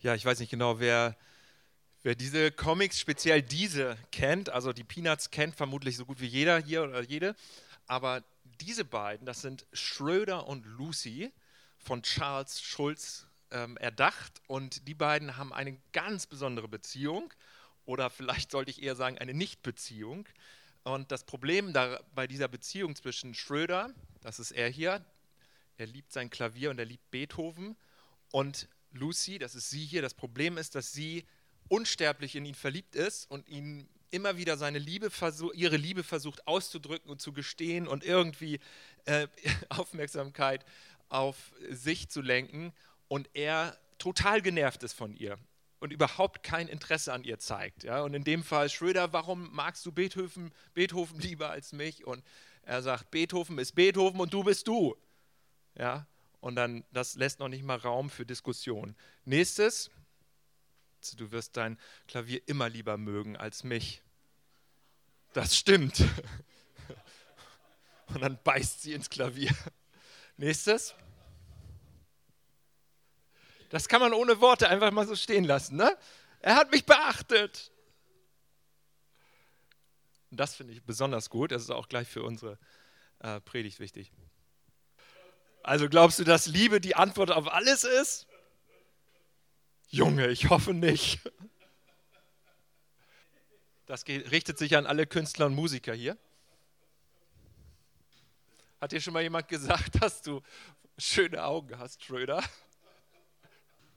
ja, ich weiß nicht genau, wer, wer diese Comics, speziell diese, kennt. Also die Peanuts kennt vermutlich so gut wie jeder hier oder jede. Aber diese beiden, das sind Schröder und Lucy von Charles Schulz ähm, erdacht. Und die beiden haben eine ganz besondere Beziehung. Oder vielleicht sollte ich eher sagen, eine Nichtbeziehung. Und das Problem da, bei dieser Beziehung zwischen Schröder, das ist er hier, er liebt sein Klavier und er liebt Beethoven, und Lucy, das ist sie hier. Das Problem ist, dass sie unsterblich in ihn verliebt ist und ihn immer wieder seine Liebe ihre Liebe versucht auszudrücken und zu gestehen und irgendwie äh, Aufmerksamkeit auf sich zu lenken und er total genervt ist von ihr und überhaupt kein Interesse an ihr zeigt. Ja? Und in dem Fall Schröder, warum magst du Beethoven, Beethoven lieber als mich? Und er sagt, Beethoven ist Beethoven und du bist du. Ja? Und dann, das lässt noch nicht mal Raum für Diskussion. Nächstes, du wirst dein Klavier immer lieber mögen als mich. Das stimmt. Und dann beißt sie ins Klavier. Nächstes. Das kann man ohne Worte einfach mal so stehen lassen. Ne? Er hat mich beachtet. Und das finde ich besonders gut. Das ist auch gleich für unsere äh, Predigt wichtig. Also glaubst du, dass Liebe die Antwort auf alles ist? Junge, ich hoffe nicht. Das richtet sich an alle Künstler und Musiker hier. Hat dir schon mal jemand gesagt, dass du schöne Augen hast, Schröder?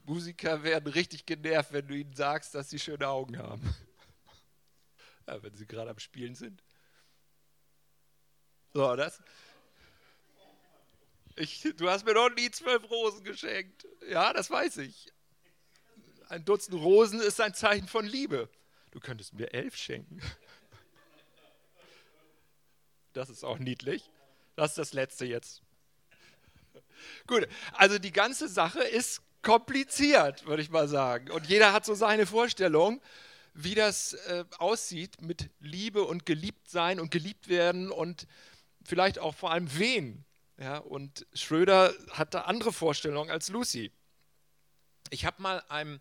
Musiker werden richtig genervt, wenn du ihnen sagst, dass sie schöne Augen haben. Ja, wenn sie gerade am Spielen sind. So, das, ich, du hast mir noch nie zwölf Rosen geschenkt. Ja, das weiß ich. Ein Dutzend Rosen ist ein Zeichen von Liebe. Du könntest mir elf schenken. Das ist auch niedlich. Das ist das letzte jetzt. Gut, also die ganze Sache ist kompliziert, würde ich mal sagen. Und jeder hat so seine Vorstellung, wie das äh, aussieht mit Liebe und Geliebtsein und geliebt werden und vielleicht auch vor allem wen. Ja, und Schröder hatte andere Vorstellungen als Lucy. Ich habe mal einem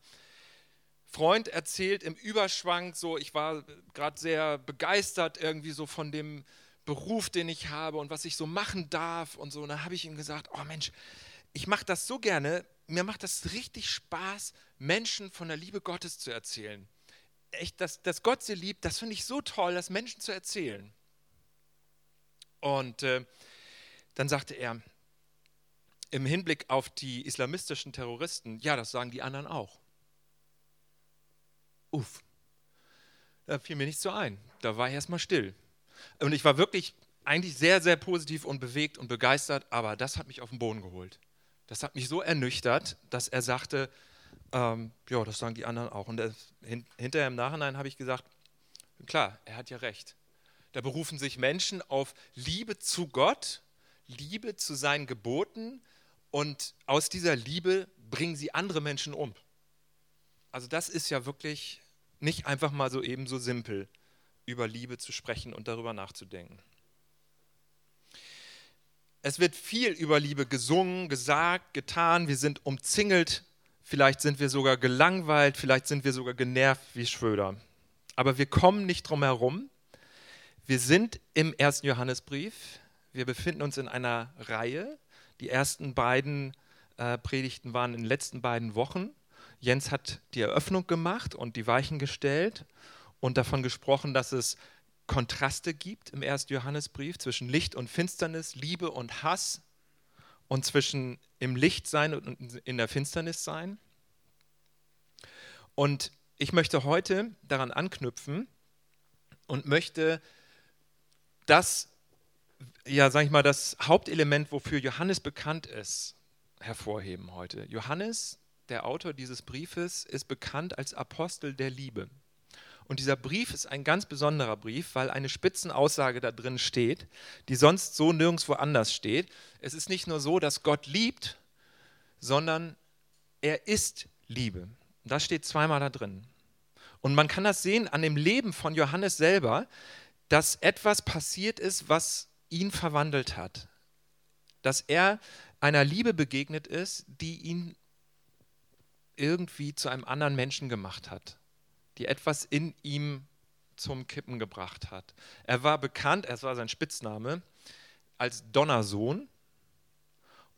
Freund erzählt im Überschwang, so ich war gerade sehr begeistert irgendwie so von dem Beruf, den ich habe und was ich so machen darf und so. Und dann habe ich ihm gesagt, oh Mensch, ich mache das so gerne, mir macht das richtig Spaß, Menschen von der Liebe Gottes zu erzählen. Echt, dass, dass Gott sie liebt, das finde ich so toll, das Menschen zu erzählen. Und äh, dann sagte er, im Hinblick auf die islamistischen Terroristen, ja, das sagen die anderen auch. Uff, da fiel mir nichts so ein. Da war ich erstmal still. Und ich war wirklich eigentlich sehr, sehr positiv und bewegt und begeistert, aber das hat mich auf den Boden geholt. Das hat mich so ernüchtert, dass er sagte, ähm, ja, das sagen die anderen auch. Und das, hin, hinterher im Nachhinein habe ich gesagt, klar, er hat ja recht. Da berufen sich Menschen auf Liebe zu Gott Liebe zu seinen Geboten und aus dieser Liebe bringen sie andere Menschen um. Also das ist ja wirklich nicht einfach mal so eben so simpel, über Liebe zu sprechen und darüber nachzudenken. Es wird viel über Liebe gesungen, gesagt, getan. Wir sind umzingelt, vielleicht sind wir sogar gelangweilt, vielleicht sind wir sogar genervt wie Schröder. Aber wir kommen nicht drum herum. Wir sind im ersten Johannesbrief. Wir befinden uns in einer Reihe. Die ersten beiden äh, Predigten waren in den letzten beiden Wochen. Jens hat die Eröffnung gemacht und die Weichen gestellt und davon gesprochen, dass es Kontraste gibt im ersten Johannesbrief zwischen Licht und Finsternis, Liebe und Hass und zwischen im Licht sein und in der Finsternis sein. Und ich möchte heute daran anknüpfen und möchte das ja, sag ich mal, das Hauptelement, wofür Johannes bekannt ist, hervorheben heute. Johannes, der Autor dieses Briefes, ist bekannt als Apostel der Liebe. Und dieser Brief ist ein ganz besonderer Brief, weil eine Spitzenaussage da drin steht, die sonst so nirgendwo anders steht. Es ist nicht nur so, dass Gott liebt, sondern er ist Liebe. Das steht zweimal da drin. Und man kann das sehen an dem Leben von Johannes selber, dass etwas passiert ist, was ihn verwandelt hat. Dass er einer Liebe begegnet ist, die ihn irgendwie zu einem anderen Menschen gemacht hat, die etwas in ihm zum Kippen gebracht hat. Er war bekannt, es war sein Spitzname, als Donnersohn.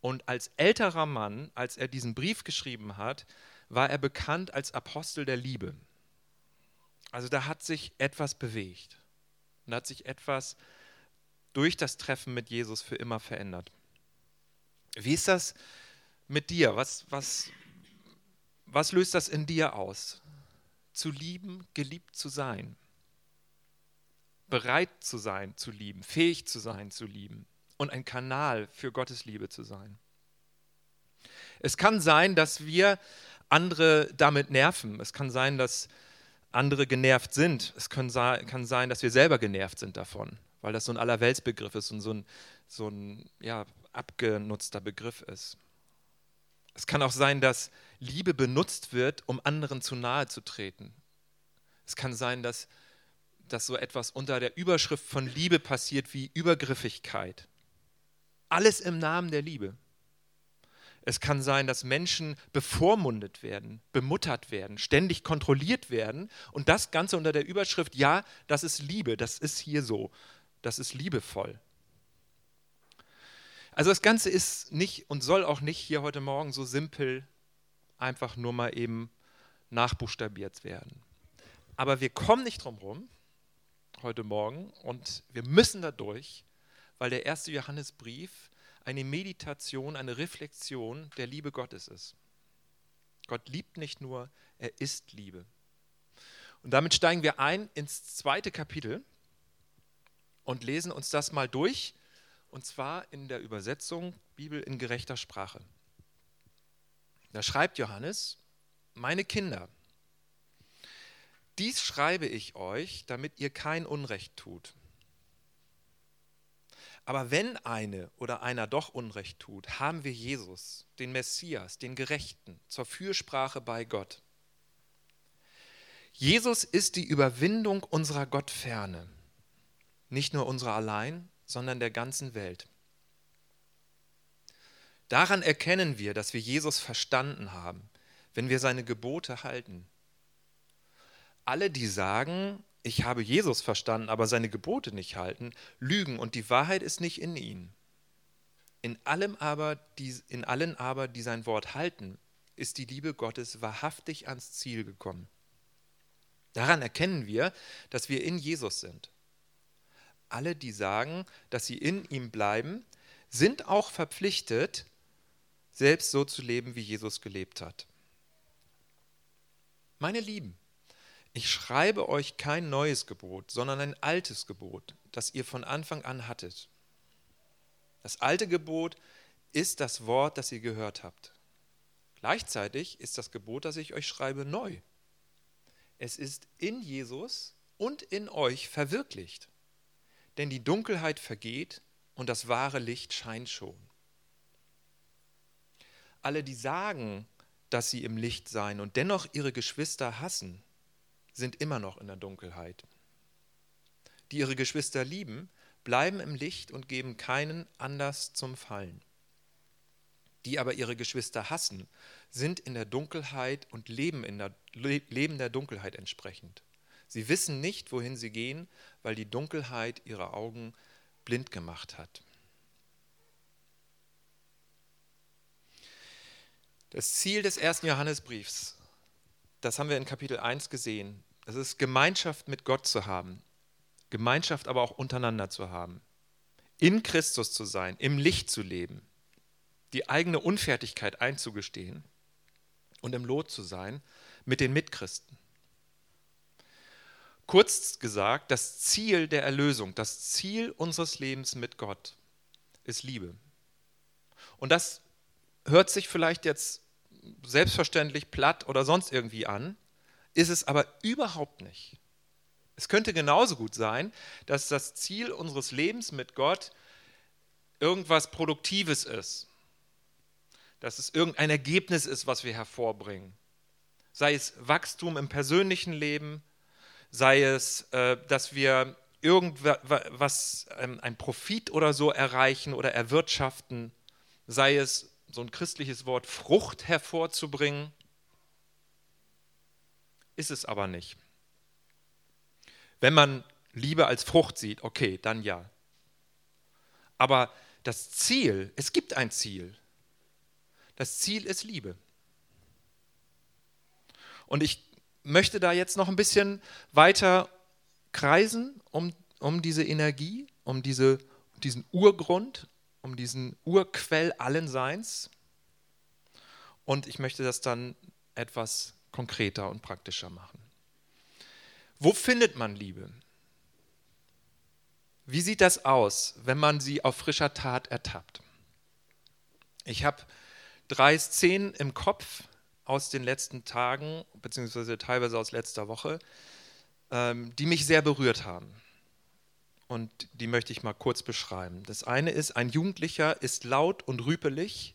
Und als älterer Mann, als er diesen Brief geschrieben hat, war er bekannt als Apostel der Liebe. Also da hat sich etwas bewegt und da hat sich etwas durch das Treffen mit Jesus für immer verändert. Wie ist das mit dir? Was, was, was löst das in dir aus? Zu lieben, geliebt zu sein. Bereit zu sein, zu lieben. Fähig zu sein, zu lieben. Und ein Kanal für Gottes Liebe zu sein. Es kann sein, dass wir andere damit nerven. Es kann sein, dass andere genervt sind. Es kann, kann sein, dass wir selber genervt sind davon, weil das so ein Allerweltsbegriff ist und so ein, so ein ja, abgenutzter Begriff ist. Es kann auch sein, dass Liebe benutzt wird, um anderen zu nahe zu treten. Es kann sein, dass, dass so etwas unter der Überschrift von Liebe passiert wie Übergriffigkeit. Alles im Namen der Liebe. Es kann sein, dass Menschen bevormundet werden, bemuttert werden, ständig kontrolliert werden und das Ganze unter der Überschrift, ja, das ist Liebe, das ist hier so, das ist liebevoll. Also das Ganze ist nicht und soll auch nicht hier heute Morgen so simpel einfach nur mal eben nachbuchstabiert werden. Aber wir kommen nicht drum herum heute Morgen und wir müssen da durch, weil der erste Johannesbrief eine Meditation, eine Reflexion der Liebe Gottes ist. Gott liebt nicht nur, er ist Liebe. Und damit steigen wir ein ins zweite Kapitel und lesen uns das mal durch, und zwar in der Übersetzung Bibel in gerechter Sprache. Da schreibt Johannes, meine Kinder, dies schreibe ich euch, damit ihr kein Unrecht tut. Aber wenn eine oder einer doch Unrecht tut, haben wir Jesus, den Messias, den Gerechten, zur Fürsprache bei Gott. Jesus ist die Überwindung unserer Gottferne, nicht nur unserer allein, sondern der ganzen Welt. Daran erkennen wir, dass wir Jesus verstanden haben, wenn wir seine Gebote halten. Alle, die sagen, ich habe Jesus verstanden, aber seine Gebote nicht halten, lügen und die Wahrheit ist nicht in ihnen. In, allem aber, die, in allen aber, die sein Wort halten, ist die Liebe Gottes wahrhaftig ans Ziel gekommen. Daran erkennen wir, dass wir in Jesus sind. Alle, die sagen, dass sie in ihm bleiben, sind auch verpflichtet, selbst so zu leben, wie Jesus gelebt hat. Meine Lieben, ich schreibe euch kein neues Gebot, sondern ein altes Gebot, das ihr von Anfang an hattet. Das alte Gebot ist das Wort, das ihr gehört habt. Gleichzeitig ist das Gebot, das ich euch schreibe, neu. Es ist in Jesus und in euch verwirklicht. Denn die Dunkelheit vergeht und das wahre Licht scheint schon. Alle, die sagen, dass sie im Licht seien und dennoch ihre Geschwister hassen, sind immer noch in der Dunkelheit. Die ihre Geschwister lieben, bleiben im Licht und geben keinen Anlass zum Fallen. Die aber ihre Geschwister hassen, sind in der Dunkelheit und leben, in der, leben der Dunkelheit entsprechend. Sie wissen nicht, wohin sie gehen, weil die Dunkelheit ihre Augen blind gemacht hat. Das Ziel des ersten Johannesbriefs das haben wir in Kapitel 1 gesehen. Es ist Gemeinschaft mit Gott zu haben, Gemeinschaft aber auch untereinander zu haben, in Christus zu sein, im Licht zu leben, die eigene Unfertigkeit einzugestehen und im Lot zu sein mit den Mitchristen. Kurz gesagt, das Ziel der Erlösung, das Ziel unseres Lebens mit Gott ist Liebe. Und das hört sich vielleicht jetzt selbstverständlich platt oder sonst irgendwie an, ist es aber überhaupt nicht. Es könnte genauso gut sein, dass das Ziel unseres Lebens mit Gott irgendwas Produktives ist, dass es irgendein Ergebnis ist, was wir hervorbringen. Sei es Wachstum im persönlichen Leben, sei es, äh, dass wir irgendwas, ähm, ein Profit oder so erreichen oder erwirtschaften, sei es so ein christliches Wort Frucht hervorzubringen. ist es aber nicht. Wenn man Liebe als Frucht sieht, okay, dann ja. Aber das Ziel, es gibt ein Ziel. Das Ziel ist Liebe. Und ich möchte da jetzt noch ein bisschen weiter kreisen um, um diese Energie, um diese, diesen Urgrund, um diesen Urquell allen Seins. Und ich möchte das dann etwas konkreter und praktischer machen. Wo findet man Liebe? Wie sieht das aus, wenn man sie auf frischer Tat ertappt? Ich habe drei Szenen im Kopf aus den letzten Tagen, beziehungsweise teilweise aus letzter Woche, ähm, die mich sehr berührt haben. Und die möchte ich mal kurz beschreiben. Das eine ist, ein Jugendlicher ist laut und rüpelig,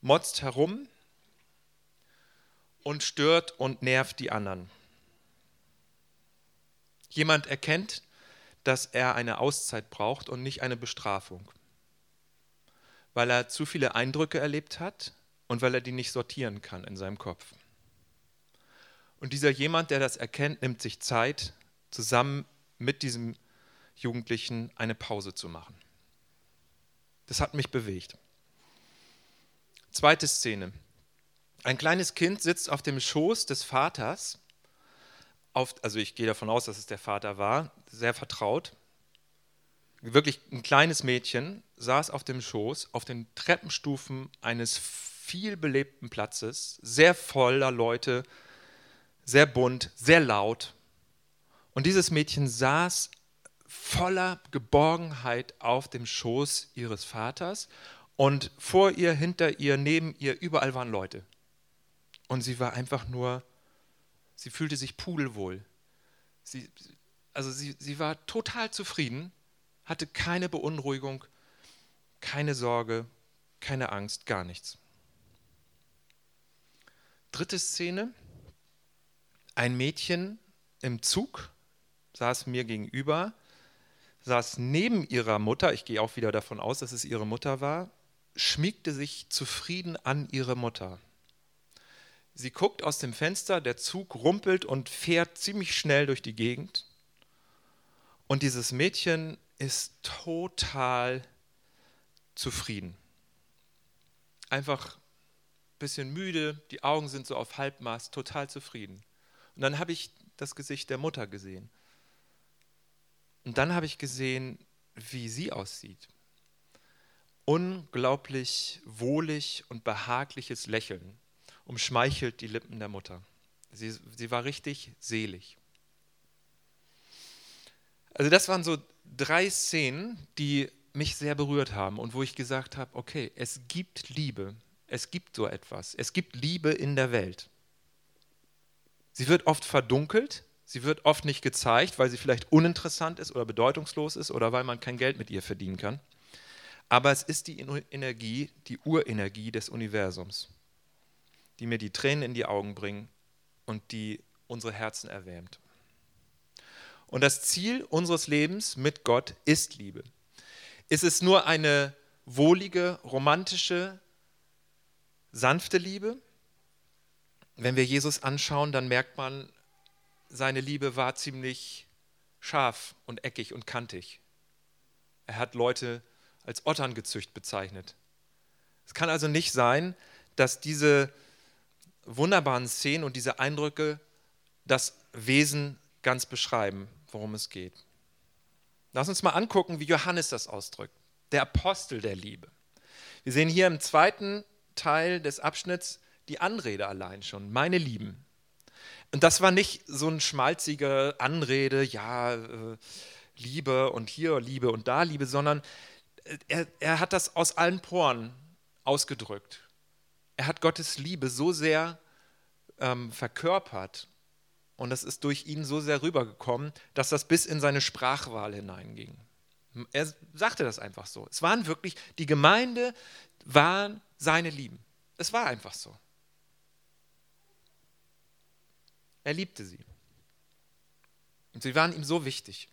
motzt herum und stört und nervt die anderen. Jemand erkennt, dass er eine Auszeit braucht und nicht eine Bestrafung, weil er zu viele Eindrücke erlebt hat und weil er die nicht sortieren kann in seinem Kopf. Und dieser jemand, der das erkennt, nimmt sich Zeit, zusammen mit diesem Jugendlichen eine Pause zu machen. Das hat mich bewegt. Zweite Szene. Ein kleines Kind sitzt auf dem Schoß des Vaters auf, also ich gehe davon aus, dass es der Vater war, sehr vertraut. Wirklich ein kleines Mädchen saß auf dem Schoß, auf den Treppenstufen eines viel belebten Platzes, sehr voller Leute, sehr bunt, sehr laut. Und dieses Mädchen saß voller Geborgenheit auf dem Schoß ihres Vaters und vor ihr, hinter ihr, neben ihr, überall waren Leute. Und sie war einfach nur Sie fühlte sich pudelwohl. Sie, also sie, sie war total zufrieden, hatte keine Beunruhigung, keine Sorge, keine Angst, gar nichts. Dritte Szene. Ein Mädchen im Zug saß mir gegenüber, saß neben ihrer Mutter, ich gehe auch wieder davon aus, dass es ihre Mutter war, schmiegte sich zufrieden an ihre Mutter. Sie guckt aus dem Fenster, der Zug rumpelt und fährt ziemlich schnell durch die Gegend. Und dieses Mädchen ist total zufrieden. Einfach ein bisschen müde, die Augen sind so auf Halbmast, total zufrieden. Und dann habe ich das Gesicht der Mutter gesehen. Und dann habe ich gesehen, wie sie aussieht. Unglaublich wohlig und behagliches Lächeln umschmeichelt die Lippen der Mutter. Sie, sie war richtig selig. Also das waren so drei Szenen, die mich sehr berührt haben und wo ich gesagt habe, okay, es gibt Liebe, es gibt so etwas, es gibt Liebe in der Welt. Sie wird oft verdunkelt, sie wird oft nicht gezeigt, weil sie vielleicht uninteressant ist oder bedeutungslos ist oder weil man kein Geld mit ihr verdienen kann. Aber es ist die Energie, die Urenergie des Universums die mir die Tränen in die Augen bringen und die unsere Herzen erwärmt. Und das Ziel unseres Lebens mit Gott ist Liebe. Ist es nur eine wohlige, romantische, sanfte Liebe? Wenn wir Jesus anschauen, dann merkt man, seine Liebe war ziemlich scharf und eckig und kantig. Er hat Leute als Otterngezücht bezeichnet. Es kann also nicht sein, dass diese wunderbaren Szenen und diese Eindrücke das Wesen ganz beschreiben, worum es geht. Lass uns mal angucken, wie Johannes das ausdrückt. Der Apostel der Liebe. Wir sehen hier im zweiten Teil des Abschnitts die Anrede allein schon, meine Lieben. Und das war nicht so eine schmalzige Anrede, ja, äh, Liebe und hier Liebe und da Liebe, sondern er, er hat das aus allen Poren ausgedrückt er hat Gottes Liebe so sehr ähm, verkörpert und das ist durch ihn so sehr rübergekommen, dass das bis in seine Sprachwahl hineinging. Er sagte das einfach so. Es waren wirklich, die Gemeinde waren seine Lieben. Es war einfach so. Er liebte sie. Und sie waren ihm so wichtig.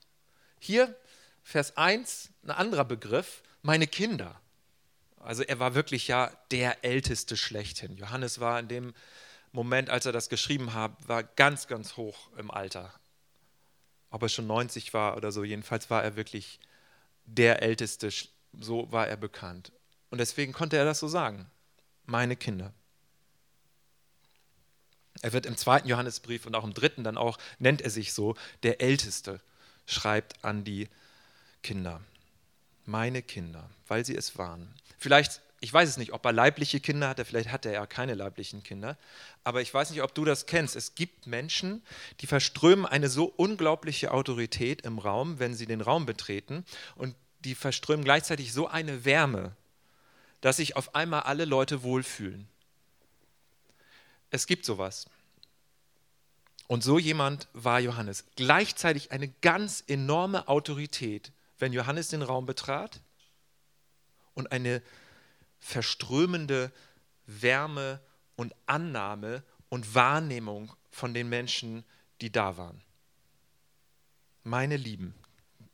Hier, Vers 1, ein anderer Begriff, meine Kinder. Also er war wirklich ja der Älteste schlechthin. Johannes war in dem Moment, als er das geschrieben hat, war ganz, ganz hoch im Alter. Ob er schon 90 war oder so, jedenfalls war er wirklich der Älteste, so war er bekannt. Und deswegen konnte er das so sagen, meine Kinder. Er wird im zweiten Johannesbrief und auch im dritten dann auch, nennt er sich so, der Älteste, schreibt an die Kinder. Meine Kinder, weil sie es waren. Vielleicht, ich weiß es nicht, ob er leibliche Kinder hatte, vielleicht hatte er ja keine leiblichen Kinder, aber ich weiß nicht, ob du das kennst. Es gibt Menschen, die verströmen eine so unglaubliche Autorität im Raum, wenn sie den Raum betreten und die verströmen gleichzeitig so eine Wärme, dass sich auf einmal alle Leute wohlfühlen. Es gibt sowas. Und so jemand war Johannes. Gleichzeitig eine ganz enorme Autorität, wenn Johannes den Raum betrat und eine verströmende Wärme und Annahme und Wahrnehmung von den Menschen, die da waren. Meine Lieben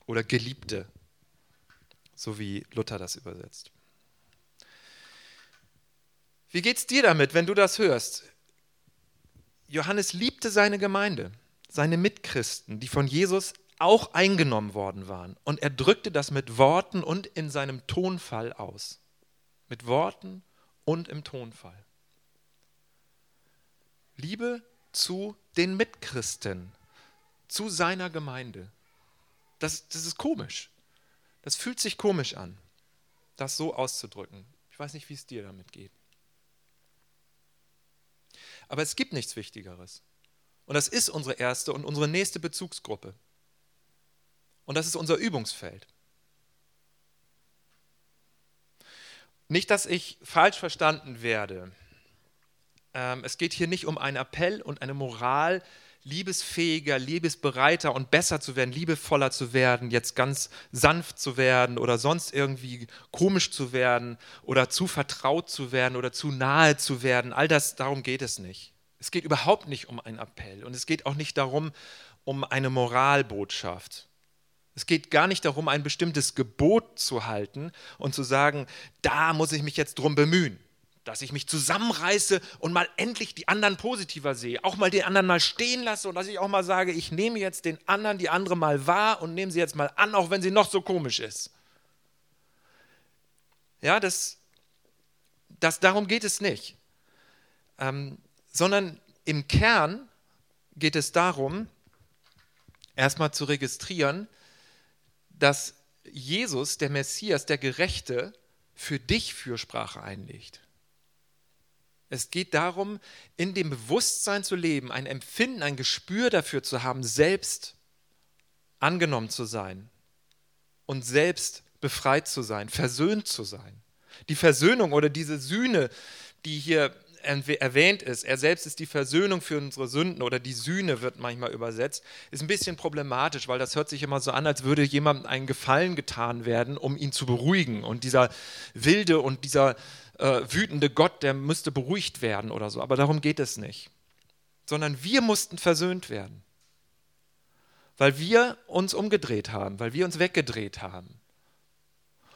oder Geliebte, so wie Luther das übersetzt. Wie geht's dir damit, wenn du das hörst? Johannes liebte seine Gemeinde, seine Mitchristen, die von Jesus auch eingenommen worden waren. Und er drückte das mit Worten und in seinem Tonfall aus. Mit Worten und im Tonfall. Liebe zu den Mitchristen, zu seiner Gemeinde. Das, das ist komisch. Das fühlt sich komisch an, das so auszudrücken. Ich weiß nicht, wie es dir damit geht. Aber es gibt nichts Wichtigeres. Und das ist unsere erste und unsere nächste Bezugsgruppe. Und das ist unser Übungsfeld. Nicht, dass ich falsch verstanden werde. Ähm, es geht hier nicht um einen Appell und eine Moral, liebesfähiger, liebesbereiter und besser zu werden, liebevoller zu werden, jetzt ganz sanft zu werden oder sonst irgendwie komisch zu werden oder zu vertraut zu werden oder zu nahe zu werden. All das, darum geht es nicht. Es geht überhaupt nicht um einen Appell und es geht auch nicht darum, um eine Moralbotschaft. Es geht gar nicht darum, ein bestimmtes Gebot zu halten und zu sagen, da muss ich mich jetzt drum bemühen dass ich mich zusammenreiße und mal endlich die anderen positiver sehe, auch mal den anderen mal stehen lasse und dass ich auch mal sage, ich nehme jetzt den anderen, die andere mal wahr und nehme sie jetzt mal an, auch wenn sie noch so komisch ist. Ja, das, das darum geht es nicht, ähm, sondern im Kern geht es darum, erstmal zu registrieren, dass Jesus, der Messias, der Gerechte, für dich Fürsprache einlegt. Es geht darum, in dem Bewusstsein zu leben, ein Empfinden, ein Gespür dafür zu haben, selbst angenommen zu sein und selbst befreit zu sein, versöhnt zu sein. Die Versöhnung oder diese Sühne, die hier erwähnt ist, er selbst ist die Versöhnung für unsere Sünden oder die Sühne wird manchmal übersetzt, ist ein bisschen problematisch, weil das hört sich immer so an, als würde jemandem einen Gefallen getan werden, um ihn zu beruhigen. Und dieser wilde und dieser äh, wütende Gott, der müsste beruhigt werden oder so. Aber darum geht es nicht. Sondern wir mussten versöhnt werden. Weil wir uns umgedreht haben, weil wir uns weggedreht haben.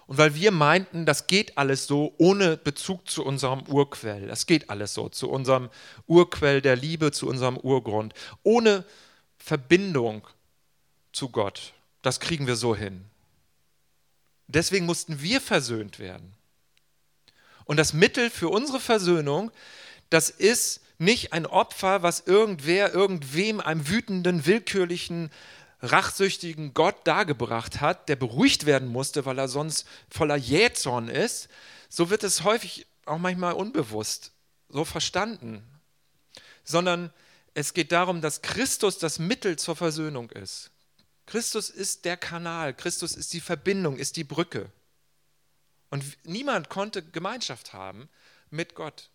Und weil wir meinten, das geht alles so ohne Bezug zu unserem Urquell. Das geht alles so, zu unserem Urquell der Liebe, zu unserem Urgrund. Ohne Verbindung zu Gott. Das kriegen wir so hin. Deswegen mussten wir versöhnt werden. Und das Mittel für unsere Versöhnung, das ist nicht ein Opfer, was irgendwer irgendwem, einem wütenden, willkürlichen, rachsüchtigen Gott dargebracht hat, der beruhigt werden musste, weil er sonst voller Jähzorn ist. So wird es häufig auch manchmal unbewusst so verstanden. Sondern es geht darum, dass Christus das Mittel zur Versöhnung ist. Christus ist der Kanal, Christus ist die Verbindung, ist die Brücke. Und niemand konnte Gemeinschaft haben mit Gott.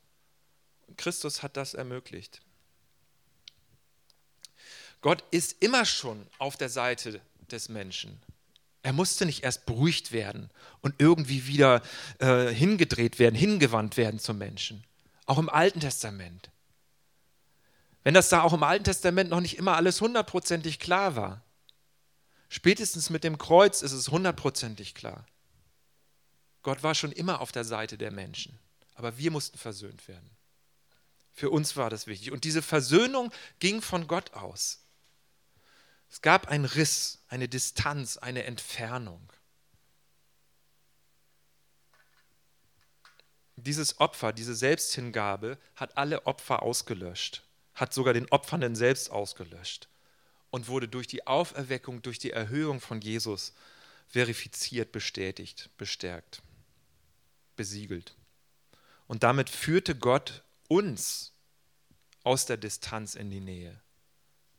Christus hat das ermöglicht. Gott ist immer schon auf der Seite des Menschen. Er musste nicht erst beruhigt werden und irgendwie wieder äh, hingedreht werden, hingewandt werden zum Menschen. Auch im Alten Testament. Wenn das da auch im Alten Testament noch nicht immer alles hundertprozentig klar war. Spätestens mit dem Kreuz ist es hundertprozentig klar. Gott war schon immer auf der Seite der Menschen, aber wir mussten versöhnt werden. Für uns war das wichtig. Und diese Versöhnung ging von Gott aus. Es gab einen Riss, eine Distanz, eine Entfernung. Dieses Opfer, diese Selbsthingabe hat alle Opfer ausgelöscht, hat sogar den Opfernden selbst ausgelöscht und wurde durch die Auferweckung, durch die Erhöhung von Jesus verifiziert, bestätigt, bestärkt, besiegelt. Und damit führte Gott uns aus der Distanz in die Nähe,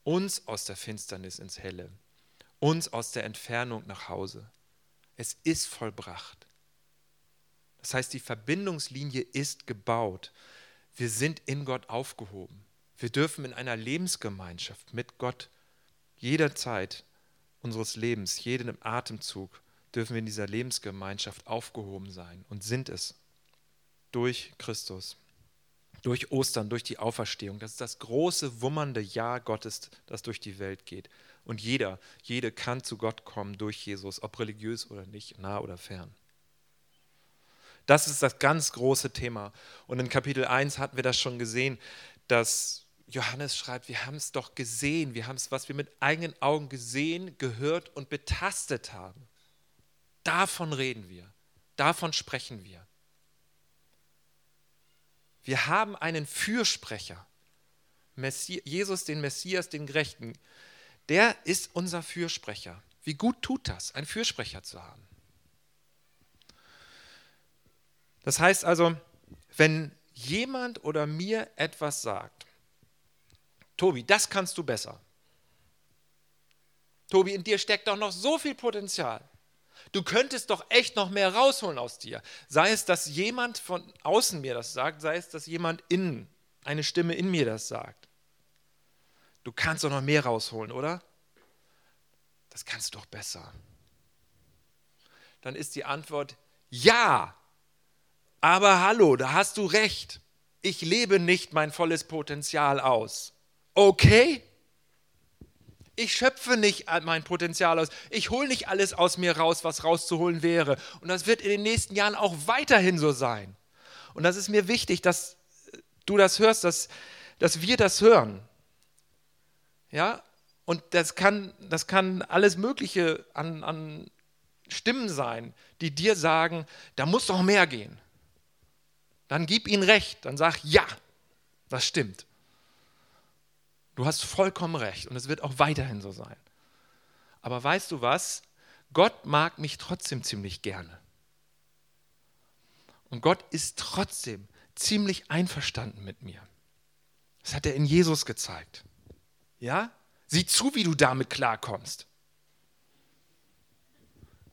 uns aus der Finsternis ins Helle, uns aus der Entfernung nach Hause. Es ist vollbracht. Das heißt, die Verbindungslinie ist gebaut. Wir sind in Gott aufgehoben. Wir dürfen in einer Lebensgemeinschaft mit Gott jederzeit unseres Lebens, jeden Atemzug, dürfen wir in dieser Lebensgemeinschaft aufgehoben sein und sind es durch Christus, durch Ostern, durch die Auferstehung. Das ist das große, wummernde Ja Gottes, das durch die Welt geht. Und jeder, jede kann zu Gott kommen durch Jesus, ob religiös oder nicht, nah oder fern. Das ist das ganz große Thema. Und in Kapitel 1 hatten wir das schon gesehen, dass Johannes schreibt, wir haben es doch gesehen, wir haben es, was wir mit eigenen Augen gesehen, gehört und betastet haben. Davon reden wir, davon sprechen wir. Wir haben einen Fürsprecher, Messi Jesus, den Messias, den Gerechten. Der ist unser Fürsprecher. Wie gut tut das, einen Fürsprecher zu haben? Das heißt also, wenn jemand oder mir etwas sagt, Tobi, das kannst du besser. Tobi, in dir steckt doch noch so viel Potenzial. Du könntest doch echt noch mehr rausholen aus dir. Sei es, dass jemand von außen mir das sagt, sei es, dass jemand innen, eine Stimme in mir das sagt. Du kannst doch noch mehr rausholen, oder? Das kannst du doch besser. Dann ist die Antwort ja. Aber hallo, da hast du recht. Ich lebe nicht mein volles Potenzial aus. Okay? Ich schöpfe nicht mein Potenzial aus. Ich hole nicht alles aus mir raus, was rauszuholen wäre. Und das wird in den nächsten Jahren auch weiterhin so sein. Und das ist mir wichtig, dass du das hörst, dass, dass wir das hören. Ja? Und das kann, das kann alles Mögliche an, an Stimmen sein, die dir sagen, da muss doch mehr gehen. Dann gib ihnen recht, dann sag ja, das stimmt. Du hast vollkommen recht und es wird auch weiterhin so sein. Aber weißt du was? Gott mag mich trotzdem ziemlich gerne. Und Gott ist trotzdem ziemlich einverstanden mit mir. Das hat er in Jesus gezeigt. Ja? Sieh zu, wie du damit klarkommst.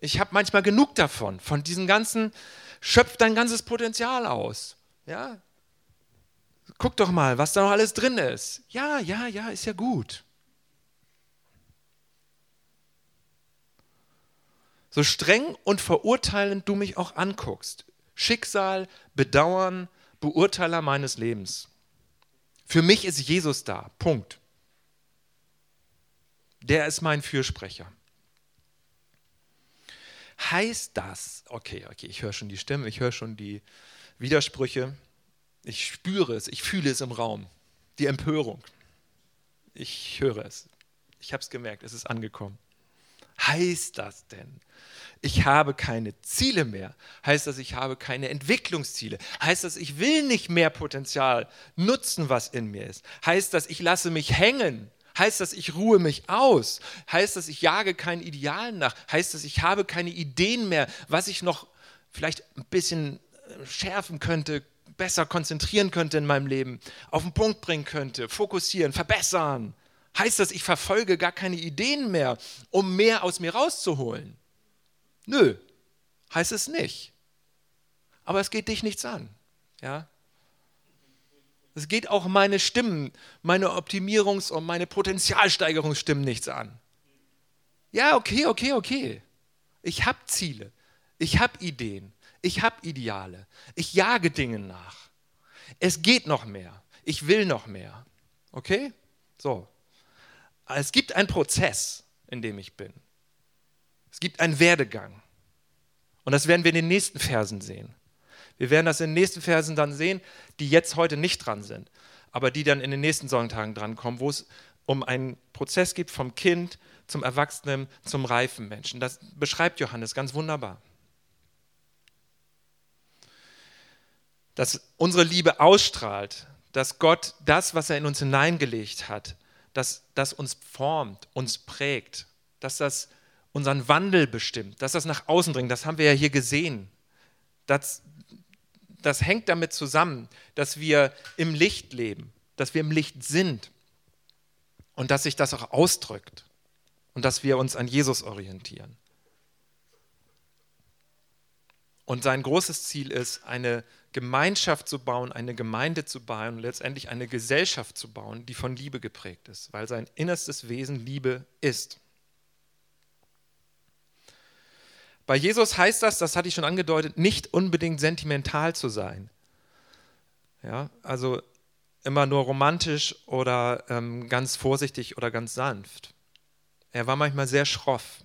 Ich habe manchmal genug davon, von diesem ganzen, schöpf dein ganzes Potenzial aus. Ja? Guck doch mal, was da noch alles drin ist. Ja, ja, ja, ist ja gut. So streng und verurteilend du mich auch anguckst. Schicksal, Bedauern, Beurteiler meines Lebens. Für mich ist Jesus da. Punkt. Der ist mein Fürsprecher. Heißt das, okay, okay, ich höre schon die Stimme, ich höre schon die Widersprüche. Ich spüre es, ich fühle es im Raum. Die Empörung. Ich höre es. Ich habe es gemerkt, es ist angekommen. Heißt das denn, ich habe keine Ziele mehr? Heißt das, ich habe keine Entwicklungsziele? Heißt das, ich will nicht mehr Potenzial nutzen, was in mir ist? Heißt das, ich lasse mich hängen? Heißt das, ich ruhe mich aus? Heißt das, ich jage keinen Idealen nach? Heißt das, ich habe keine Ideen mehr, was ich noch vielleicht ein bisschen äh, schärfen könnte, besser konzentrieren könnte in meinem Leben, auf den Punkt bringen könnte, fokussieren, verbessern. Heißt das, ich verfolge gar keine Ideen mehr, um mehr aus mir rauszuholen? Nö, heißt es nicht. Aber es geht dich nichts an. Ja? Es geht auch meine Stimmen, meine Optimierungs- und meine Potenzialsteigerungsstimmen nichts an. Ja, okay, okay, okay. Ich habe Ziele. Ich habe Ideen. Ich habe Ideale. Ich jage Dinge nach. Es geht noch mehr. Ich will noch mehr. Okay? So. Es gibt einen Prozess, in dem ich bin. Es gibt einen Werdegang. Und das werden wir in den nächsten Versen sehen. Wir werden das in den nächsten Versen dann sehen, die jetzt heute nicht dran sind. aber die dann in den nächsten Sonntagen drankommen, wo es um einen Prozess geht vom Kind zum Erwachsenen, zum reifen Menschen. Das beschreibt Johannes ganz wunderbar. Dass unsere Liebe ausstrahlt, dass Gott das, was er in uns hineingelegt hat, dass das uns formt, uns prägt, dass das unseren Wandel bestimmt, dass das nach außen dringt. Das haben wir ja hier gesehen. Das, das hängt damit zusammen, dass wir im Licht leben, dass wir im Licht sind und dass sich das auch ausdrückt und dass wir uns an Jesus orientieren. Und sein großes Ziel ist, eine Gemeinschaft zu bauen, eine Gemeinde zu bauen und letztendlich eine Gesellschaft zu bauen, die von Liebe geprägt ist, weil sein innerstes Wesen Liebe ist. Bei Jesus heißt das, das hatte ich schon angedeutet, nicht unbedingt sentimental zu sein. Ja, also immer nur romantisch oder ähm, ganz vorsichtig oder ganz sanft. Er war manchmal sehr schroff,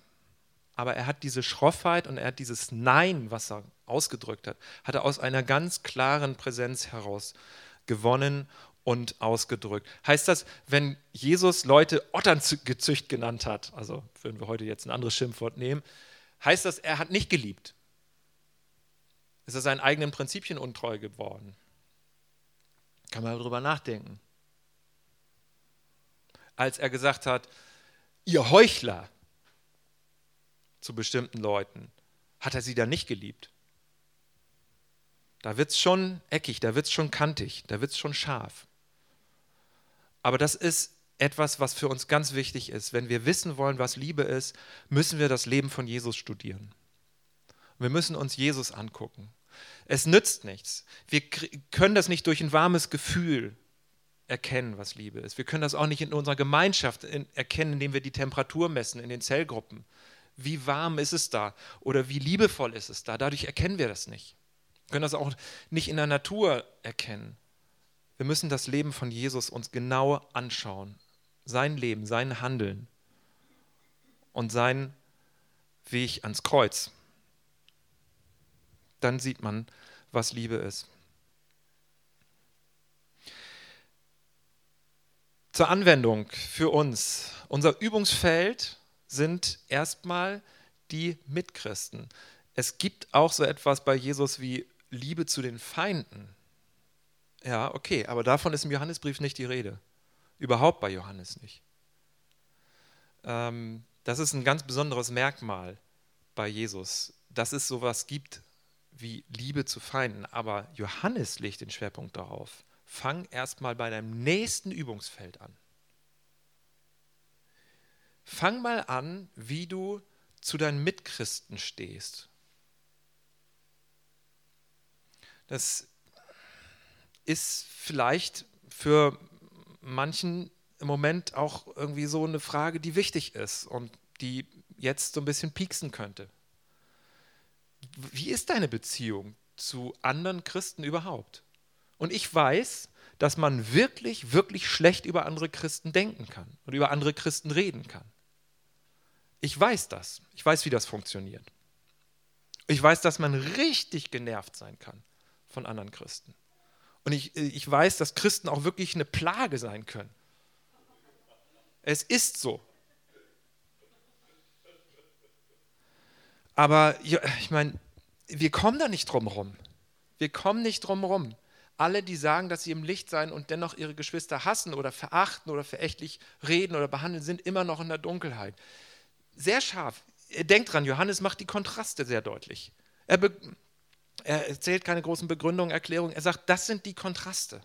aber er hat diese Schroffheit und er hat dieses Nein, was er ausgedrückt hat, hat er aus einer ganz klaren Präsenz heraus gewonnen und ausgedrückt. Heißt das, wenn Jesus Leute Otterngezücht genannt hat, also würden wir heute jetzt ein anderes Schimpfwort nehmen, heißt das, er hat nicht geliebt? Ist er seinen eigenen Prinzipien untreu geworden? Kann man darüber nachdenken. Als er gesagt hat, ihr Heuchler zu bestimmten Leuten, hat er sie dann nicht geliebt. Da wird es schon eckig, da wird es schon kantig, da wird es schon scharf. Aber das ist etwas, was für uns ganz wichtig ist. Wenn wir wissen wollen, was Liebe ist, müssen wir das Leben von Jesus studieren. Wir müssen uns Jesus angucken. Es nützt nichts. Wir können das nicht durch ein warmes Gefühl erkennen, was Liebe ist. Wir können das auch nicht in unserer Gemeinschaft erkennen, indem wir die Temperatur messen in den Zellgruppen. Wie warm ist es da oder wie liebevoll ist es da? Dadurch erkennen wir das nicht. Wir können das auch nicht in der Natur erkennen. Wir müssen das Leben von Jesus uns genau anschauen. Sein Leben, sein Handeln und sein Weg ans Kreuz. Dann sieht man, was Liebe ist. Zur Anwendung für uns. Unser Übungsfeld sind erstmal die Mitchristen. Es gibt auch so etwas bei Jesus wie Liebe zu den Feinden. Ja, okay, aber davon ist im Johannesbrief nicht die Rede. Überhaupt bei Johannes nicht. Ähm, das ist ein ganz besonderes Merkmal bei Jesus, dass es sowas gibt wie Liebe zu Feinden. Aber Johannes legt den Schwerpunkt darauf. Fang erstmal bei deinem nächsten Übungsfeld an. Fang mal an, wie du zu deinen Mitchristen stehst. Das ist vielleicht für manchen im Moment auch irgendwie so eine Frage, die wichtig ist und die jetzt so ein bisschen pieksen könnte. Wie ist deine Beziehung zu anderen Christen überhaupt? Und ich weiß, dass man wirklich, wirklich schlecht über andere Christen denken kann und über andere Christen reden kann. Ich weiß das. Ich weiß, wie das funktioniert. Ich weiß, dass man richtig genervt sein kann von anderen Christen. Und ich, ich weiß, dass Christen auch wirklich eine Plage sein können. Es ist so. Aber ich meine, wir kommen da nicht drum rum. Wir kommen nicht drum rum. Alle, die sagen, dass sie im Licht seien und dennoch ihre Geschwister hassen oder verachten oder verächtlich reden oder behandeln, sind immer noch in der Dunkelheit. Sehr scharf. Denkt dran, Johannes macht die Kontraste sehr deutlich. Er, er erzählt keine großen Begründungen, Erklärungen. Er sagt, das sind die Kontraste.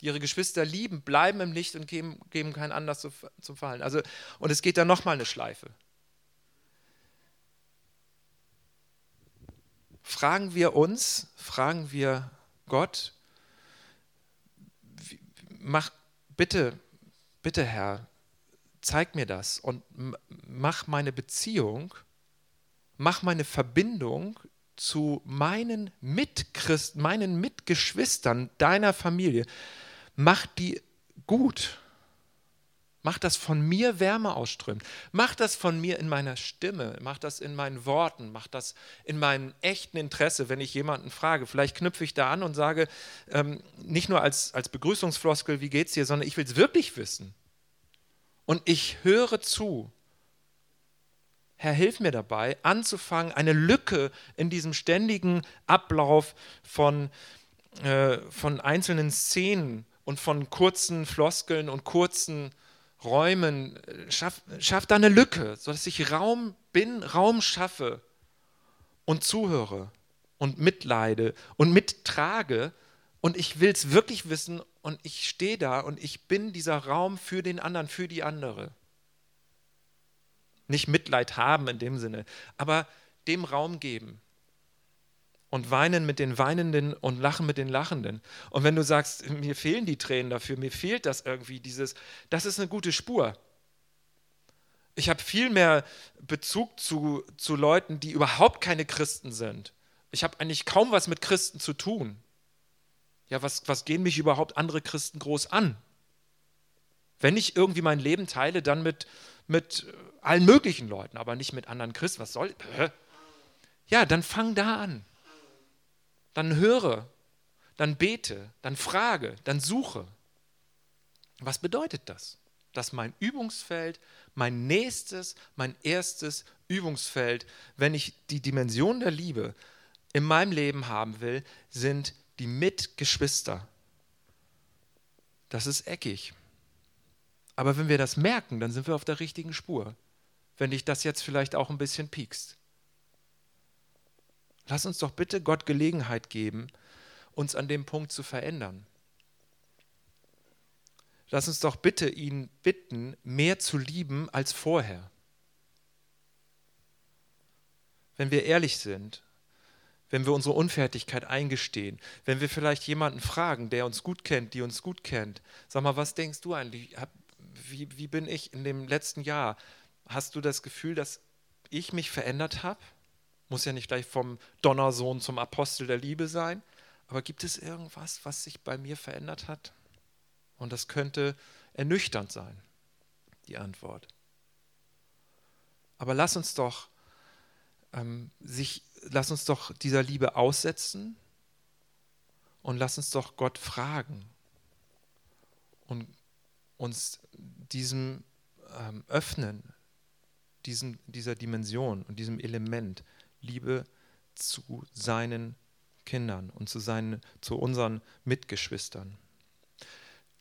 Die ihre Geschwister lieben, bleiben im Licht und geben, geben keinen Anlass zu, zum Fallen. Also, und es geht dann nochmal eine Schleife. Fragen wir uns, fragen wir Gott, mach bitte, bitte Herr, zeig mir das und mach meine Beziehung, mach meine Verbindung zu meinen Mitchristen, meinen Mitgeschwistern deiner Familie, mach die gut. Mach das von mir Wärme ausströmt. Mach das von mir in meiner Stimme. Mach das in meinen Worten. Mach das in meinem echten Interesse, wenn ich jemanden frage. Vielleicht knüpfe ich da an und sage, ähm, nicht nur als, als Begrüßungsfloskel, wie geht's dir, sondern ich will es wirklich wissen. Und ich höre zu. Herr, hilf mir dabei, anzufangen, eine Lücke in diesem ständigen Ablauf von, äh, von einzelnen Szenen und von kurzen Floskeln und kurzen Räumen, schaff, schaff da eine Lücke, sodass ich Raum bin, Raum schaffe und zuhöre und mitleide und mittrage und ich will es wirklich wissen und ich stehe da und ich bin dieser Raum für den anderen, für die andere. Nicht Mitleid haben in dem Sinne, aber dem Raum geben und weinen mit den Weinenden und lachen mit den Lachenden. Und wenn du sagst, mir fehlen die Tränen dafür, mir fehlt das irgendwie, dieses, das ist eine gute Spur. Ich habe viel mehr Bezug zu, zu Leuten, die überhaupt keine Christen sind. Ich habe eigentlich kaum was mit Christen zu tun. Ja, was, was gehen mich überhaupt andere Christen groß an? Wenn ich irgendwie mein Leben teile, dann mit, mit allen möglichen Leuten, aber nicht mit anderen Christen. Was soll. Ja, dann fang da an dann höre, dann bete, dann frage, dann suche. Was bedeutet das? Dass mein Übungsfeld, mein nächstes, mein erstes Übungsfeld, wenn ich die Dimension der Liebe in meinem Leben haben will, sind die Mitgeschwister. Das ist eckig. Aber wenn wir das merken, dann sind wir auf der richtigen Spur. Wenn dich das jetzt vielleicht auch ein bisschen piekst. Lass uns doch bitte Gott Gelegenheit geben, uns an dem Punkt zu verändern. Lass uns doch bitte ihn bitten, mehr zu lieben als vorher. Wenn wir ehrlich sind, wenn wir unsere Unfertigkeit eingestehen, wenn wir vielleicht jemanden fragen, der uns gut kennt, die uns gut kennt, sag mal, was denkst du eigentlich? Wie, wie bin ich in dem letzten Jahr? Hast du das Gefühl, dass ich mich verändert habe? Muss ja nicht gleich vom Donnersohn zum Apostel der Liebe sein. Aber gibt es irgendwas, was sich bei mir verändert hat? Und das könnte ernüchternd sein, die Antwort. Aber lass uns doch ähm, sich, lass uns doch dieser Liebe aussetzen und lass uns doch Gott fragen und uns diesem ähm, öffnen, diesem, dieser Dimension und diesem Element Liebe zu seinen Kindern und zu, seinen, zu unseren Mitgeschwistern.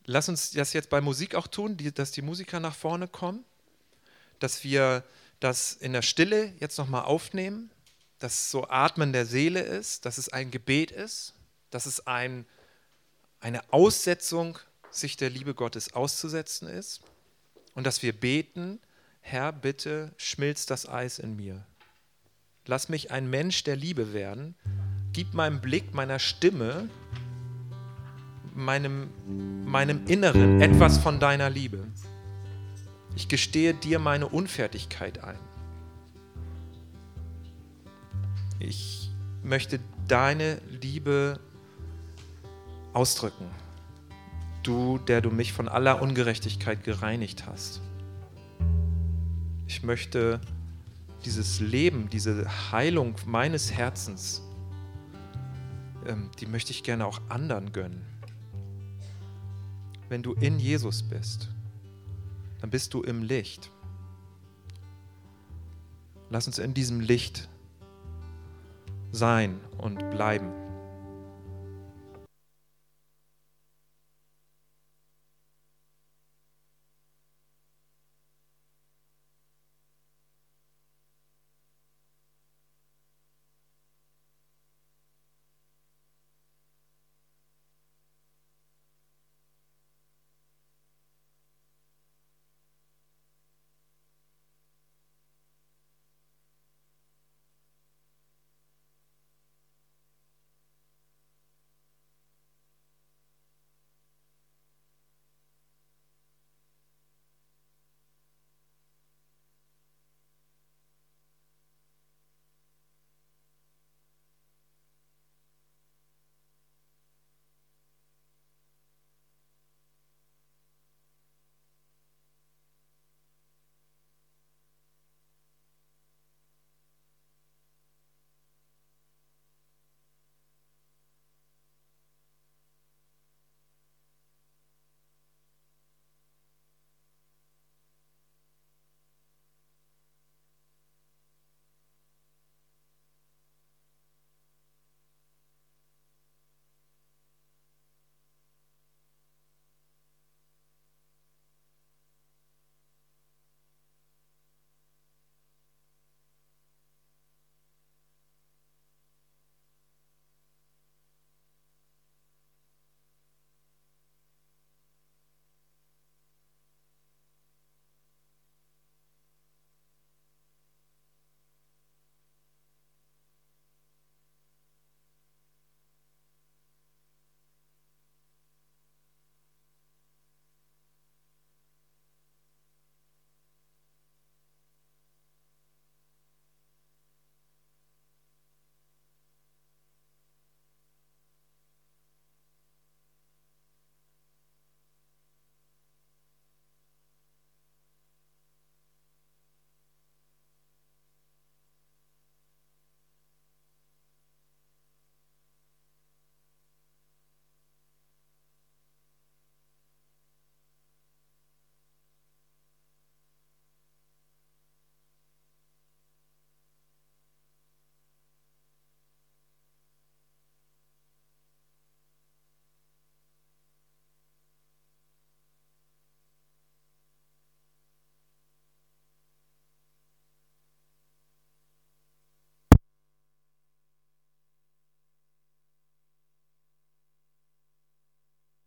Lass uns das jetzt bei Musik auch tun, die, dass die Musiker nach vorne kommen, dass wir das in der Stille jetzt nochmal aufnehmen, dass so Atmen der Seele ist, dass es ein Gebet ist, dass es ein, eine Aussetzung sich der Liebe Gottes auszusetzen ist und dass wir beten, Herr, bitte schmilzt das Eis in mir. Lass mich ein Mensch der Liebe werden. Gib meinem Blick, meiner Stimme, meinem, meinem Inneren etwas von deiner Liebe. Ich gestehe dir meine Unfertigkeit ein. Ich möchte deine Liebe ausdrücken. Du, der du mich von aller Ungerechtigkeit gereinigt hast. Ich möchte dieses Leben, diese Heilung meines Herzens, ähm, die möchte ich gerne auch anderen gönnen. Wenn du in Jesus bist, dann bist du im Licht. Lass uns in diesem Licht sein und bleiben.